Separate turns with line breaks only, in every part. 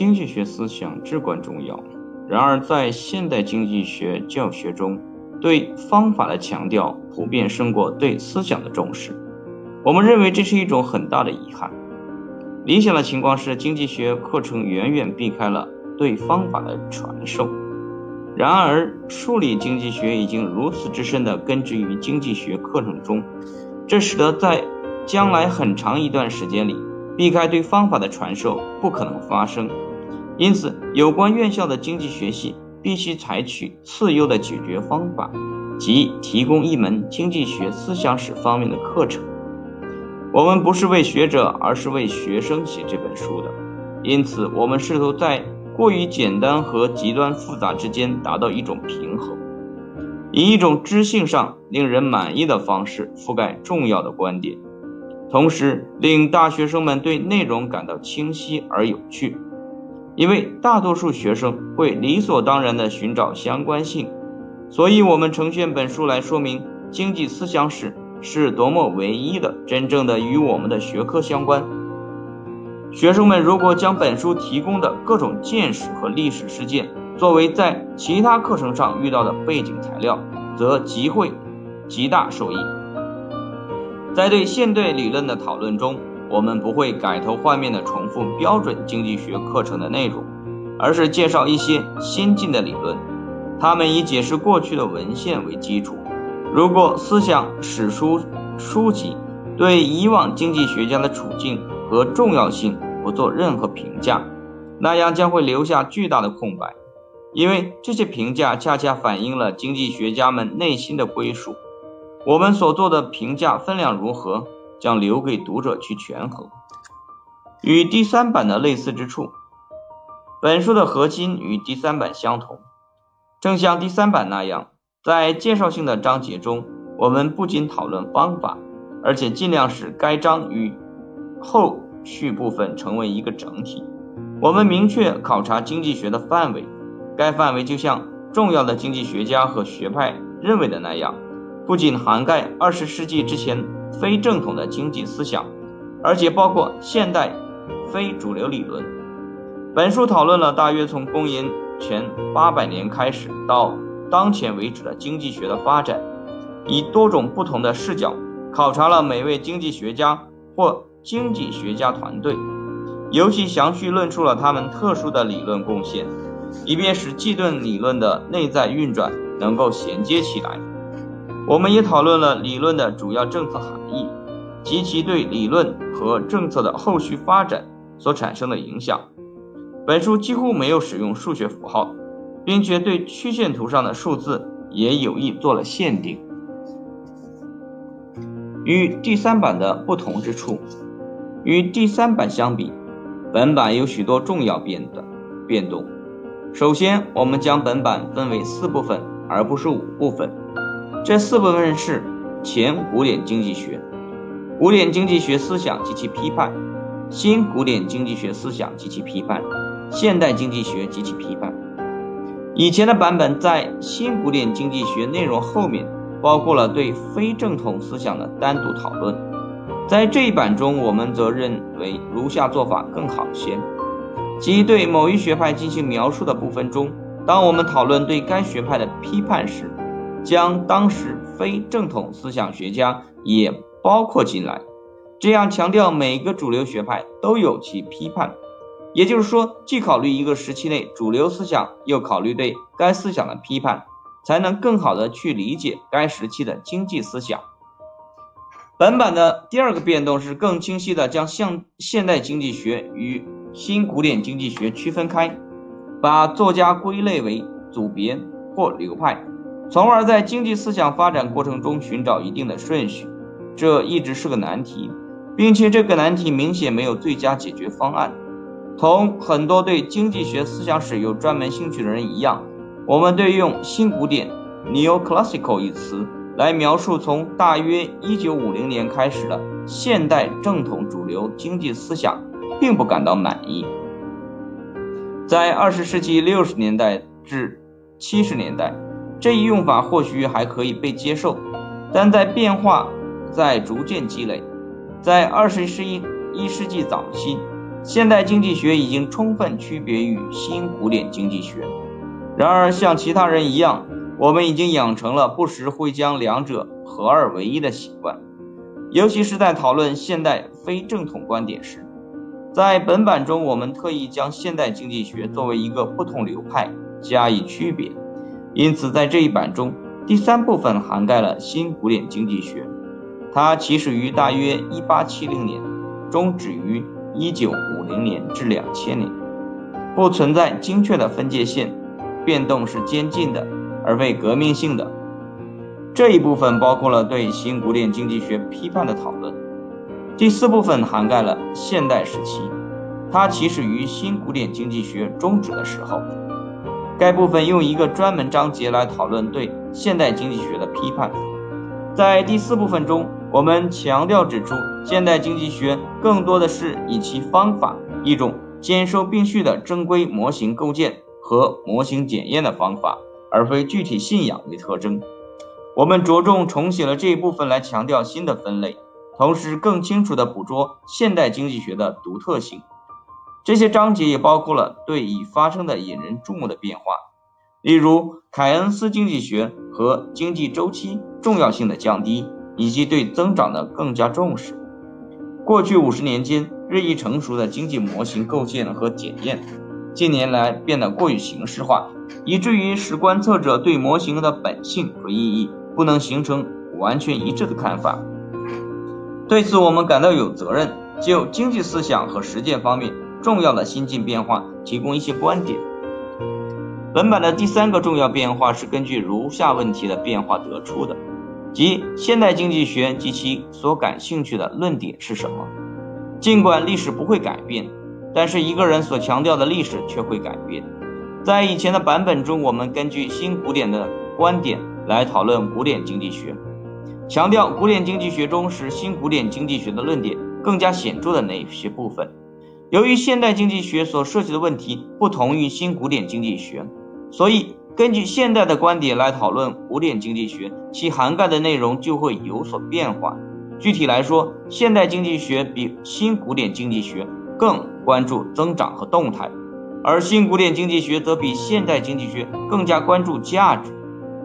经济学思想至关重要。然而，在现代经济学教学中，对方法的强调普遍胜过对思想的重视。我们认为这是一种很大的遗憾。理想的情况是，经济学课程远远避开了对方法的传授。然而，数理经济学已经如此之深地根植于经济学课程中，这使得在将来很长一段时间里，避开对方法的传授不可能发生。因此，有关院校的经济学系必须采取次优的解决方法，即提供一门经济学思想史方面的课程。我们不是为学者，而是为学生写这本书的。因此，我们试图在过于简单和极端复杂之间达到一种平衡，以一种知性上令人满意的方式覆盖重要的观点，同时令大学生们对内容感到清晰而有趣。因为大多数学生会理所当然地寻找相关性，所以我们呈现本书来说明经济思想史。是多么唯一的、真正的与我们的学科相关。学生们如果将本书提供的各种见识和历史事件作为在其他课程上遇到的背景材料，则极会极大受益。在对现代理论的讨论中，我们不会改头换面地重复标准经济学课程的内容，而是介绍一些先进的理论，他们以解释过去的文献为基础。如果思想史书书籍对以往经济学家的处境和重要性不做任何评价，那样将会留下巨大的空白，因为这些评价恰恰反映了经济学家们内心的归属。我们所做的评价分量如何，将留给读者去权衡。与第三版的类似之处，本书的核心与第三版相同，正像第三版那样。在介绍性的章节中，我们不仅讨论方法，而且尽量使该章与后续部分成为一个整体。我们明确考察经济学的范围，该范围就像重要的经济学家和学派认为的那样，不仅涵盖二十世纪之前非正统的经济思想，而且包括现代非主流理论。本书讨论了大约从公元前八百年开始到。当前为止的经济学的发展，以多种不同的视角考察了每位经济学家或经济学家团队，尤其详细论述了他们特殊的理论贡献，以便使计论理论的内在运转能够衔接起来。我们也讨论了理论的主要政策含义及其对理论和政策的后续发展所产生的影响。本书几乎没有使用数学符号。并且对曲线图上的数字也有意做了限定。与第三版的不同之处，与第三版相比，本版有许多重要变的变动。首先，我们将本版分为四部分，而不是五部分。这四部分是：前古典经济学、古典经济学思想及其批判、新古典经济学思想及其批判、现代经济学及其批判。以前的版本在新古典经济学内容后面包括了对非正统思想的单独讨论，在这一版中，我们则认为如下做法更好些：即对某一学派进行描述的部分中，当我们讨论对该学派的批判时，将当时非正统思想学家也包括进来，这样强调每个主流学派都有其批判。也就是说，既考虑一个时期内主流思想，又考虑对该思想的批判，才能更好的去理解该时期的经济思想。本版的第二个变动是更清晰的将现现代经济学与新古典经济学区分开，把作家归类为组别或流派，从而在经济思想发展过程中寻找一定的顺序。这一直是个难题，并且这个难题明显没有最佳解决方案。同很多对经济学思想史有专门兴趣的人一样，我们对用“新古典 ”（Neoclassical） 一词来描述从大约1950年开始的现代正统主流经济思想，并不感到满意。在20世纪60年代至70年代，这一用法或许还可以被接受，但在变化在逐渐积累，在21世纪早期。现代经济学已经充分区别于新古典经济学。然而，像其他人一样，我们已经养成了不时会将两者合二为一的习惯，尤其是在讨论现代非正统观点时。在本版中，我们特意将现代经济学作为一个不同流派加以区别，因此在这一版中，第三部分涵盖了新古典经济学，它起始于大约1870年，终止于1950年至2000年，不存在精确的分界线，变动是渐进的，而非革命性的。这一部分包括了对新古典经济学批判的讨论。第四部分涵盖了现代时期，它起始于新古典经济学终止的时候。该部分用一个专门章节来讨论对现代经济学的批判。在第四部分中，我们强调指出，现代经济学更多的是以其方法，一种兼收并蓄的正规模型构建和模型检验的方法，而非具体信仰为特征。我们着重重写了这一部分来强调新的分类。同时，更清楚地捕捉现代经济学的独特性。这些章节也包括了对已发生的引人注目的变化，例如凯恩斯经济学和经济周期重要性的降低，以及对增长的更加重视。过去五十年间日益成熟的经济模型构建和检验，近年来变得过于形式化，以至于使观测者对模型的本性和意义不能形成完全一致的看法。对此，我们感到有责任就经济思想和实践方面重要的新进变化提供一些观点。本版的第三个重要变化是根据如下问题的变化得出的，即现代经济学及其所感兴趣的论点是什么。尽管历史不会改变，但是一个人所强调的历史却会改变。在以前的版本中，我们根据新古典的观点来讨论古典经济学。强调古典经济学中使新古典经济学的论点更加显著的那些部分。由于现代经济学所涉及的问题不同于新古典经济学，所以根据现代的观点来讨论古典经济学，其涵盖的内容就会有所变化。具体来说，现代经济学比新古典经济学更关注增长和动态，而新古典经济学则比现代经济学更加关注价值。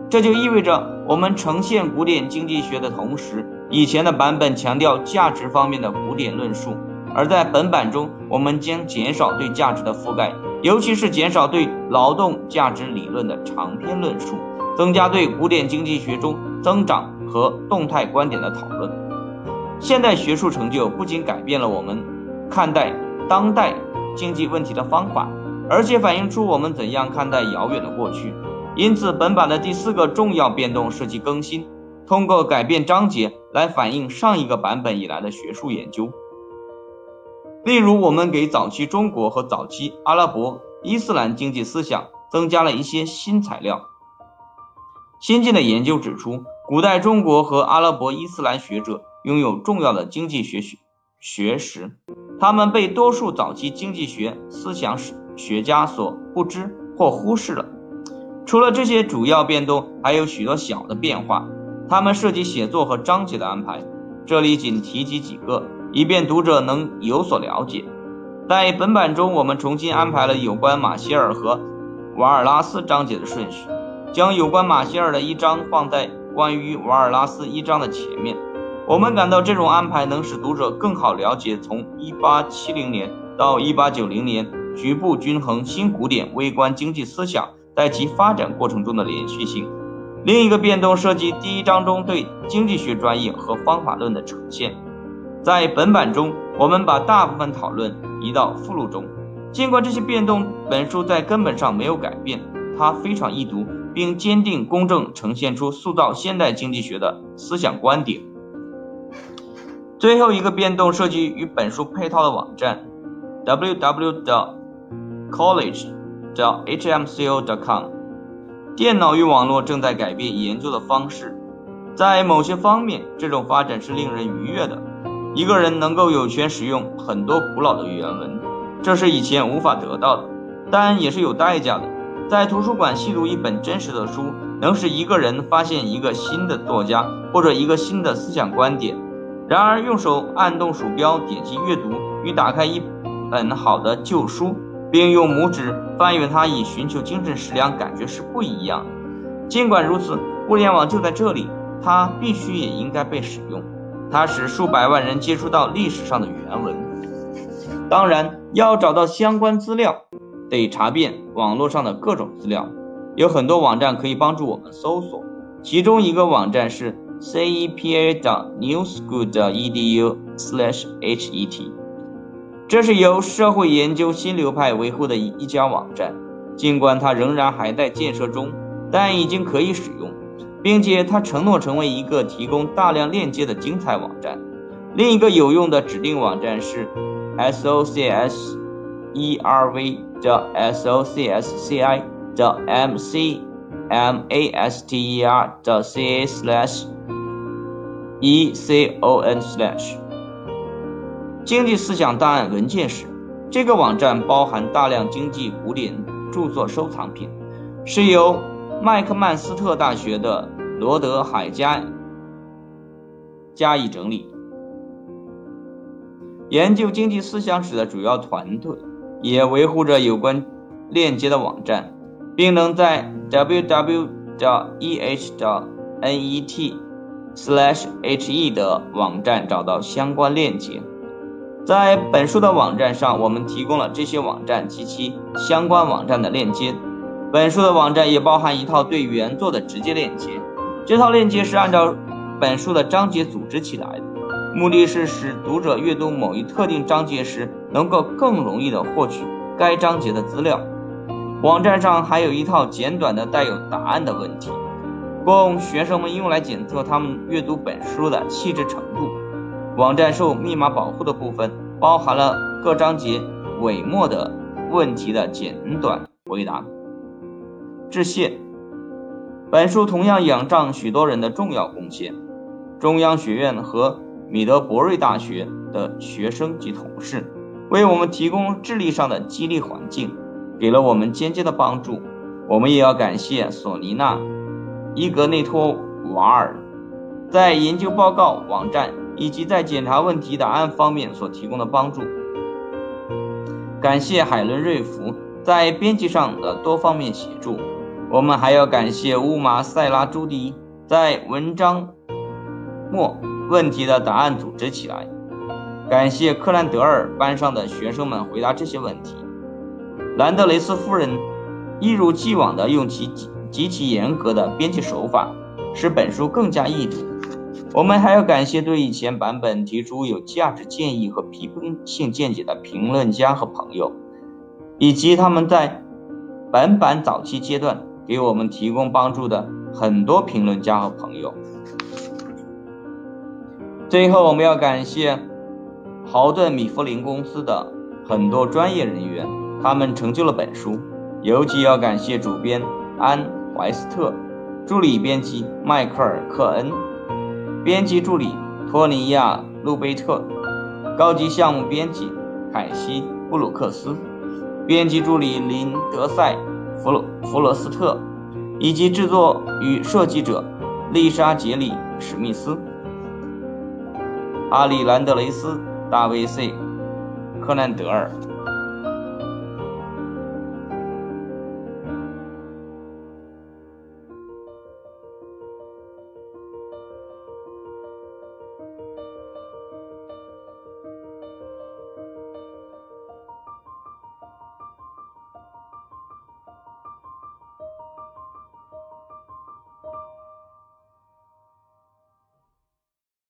这就意味着，我们呈现古典经济学的同时，以前的版本强调价值方面的古典论述，而在本版中，我们将减少对价值的覆盖，尤其是减少对劳动价值理论的长篇论述，增加对古典经济学中增长和动态观点的讨论。现代学术成就不仅改变了我们看待当代经济问题的方法，而且反映出我们怎样看待遥远的过去。因此，本版的第四个重要变动涉及更新，通过改变章节来反映上一个版本以来的学术研究。例如，我们给早期中国和早期阿拉伯、伊斯兰经济思想增加了一些新材料。新进的研究指出，古代中国和阿拉伯伊斯兰学者拥有重要的经济学学学识，他们被多数早期经济学思想史学家所不知或忽视了。除了这些主要变动，还有许多小的变化，它们涉及写作和章节的安排。这里仅提及几个，以便读者能有所了解。在本版中，我们重新安排了有关马歇尔和瓦尔拉斯章节的顺序，将有关马歇尔的一章放在关于瓦尔拉斯一章的前面。我们感到这种安排能使读者更好了解从1870年到1890年局部均衡新古典微观经济思想。在其发展过程中的连续性。另一个变动涉及第一章中对经济学专业和方法论的呈现。在本版中，我们把大部分讨论移到附录中。尽管这些变动，本书在根本上没有改变，它非常易读，并坚定公正呈现出塑造现代经济学的思想观点。最后一个变动涉及与本书配套的网站，www.college。叫 hmco.com。电脑与网络正在改变研究的方式，在某些方面，这种发展是令人愉悦的。一个人能够有权使用很多古老的原文，这是以前无法得到的，但也是有代价的。在图书馆细读一本真实的书，能使一个人发现一个新的作家或者一个新的思想观点。然而，用手按动鼠标点击阅读与打开一本好的旧书，并用拇指翻阅它以寻求精神食粮，感觉是不一样的。尽管如此，互联网就在这里，它必须也应该被使用。它使数百万人接触到历史上的原文。当然，要找到相关资料，得查遍网络上的各种资料。有很多网站可以帮助我们搜索，其中一个网站是 cepa. newschool. edu. slash het，这是由社会研究新流派维护的一家网站。尽管它仍然还在建设中，但已经可以使用，并且它承诺成为一个提供大量链接的精彩网站。另一个有用的指定网站是 socs erv. 的 socsci. 的 mc master. 的 ca slash econ slash 经济思想档案文件室。这个网站包含大量经济古典著作收藏品，是由麦克曼斯特大学的罗德海加加以整理。研究经济思想史的主要团队也维护着有关链接的网站，并能在 www. eh. net. slash he 的网站找到相关链接。在本书的网站上，我们提供了这些网站及其相关网站的链接。本书的网站也包含一套对原作的直接链接。这套链接是按照本书的章节组织起来的。目的是使读者阅读某一特定章节时，能够更容易地获取该章节的资料。网站上还有一套简短的带有答案的问题，供学生们用来检测他们阅读本书的细致程度。网站受密码保护的部分包含了各章节尾末的问题的简短回答。致谢。本书同样仰仗许多人的重要贡献，中央学院和。米德伯瑞大学的学生及同事为我们提供智力上的激励环境，给了我们间接的帮助。我们也要感谢索尼娜·伊格内托瓦尔在研究报告、网站以及在检查问题答案方面所提供的帮助。感谢海伦·瑞弗在编辑上的多方面协助。我们还要感谢乌玛·塞拉·朱迪在文章末。问题的答案组织起来。感谢克兰德尔班上的学生们回答这些问题。兰德雷斯夫人一如既往地用其极其严格的编辑手法，使本书更加易读。我们还要感谢对以前版本提出有价值建议和批评性见解的评论家和朋友，以及他们在本版早期阶段给我们提供帮助的很多评论家和朋友。最后，我们要感谢豪顿米弗林公司的很多专业人员，他们成就了本书。尤其要感谢主编安·怀斯特、助理编辑迈克尔·克恩、编辑助理托尼亚·路贝特、高级项目编辑凯西·布鲁克斯、编辑助理林德赛·弗洛弗罗斯特，以及制作与设计者丽莎·杰里·史密斯。阿里兰德雷斯、大卫 ·C· 克南德尔。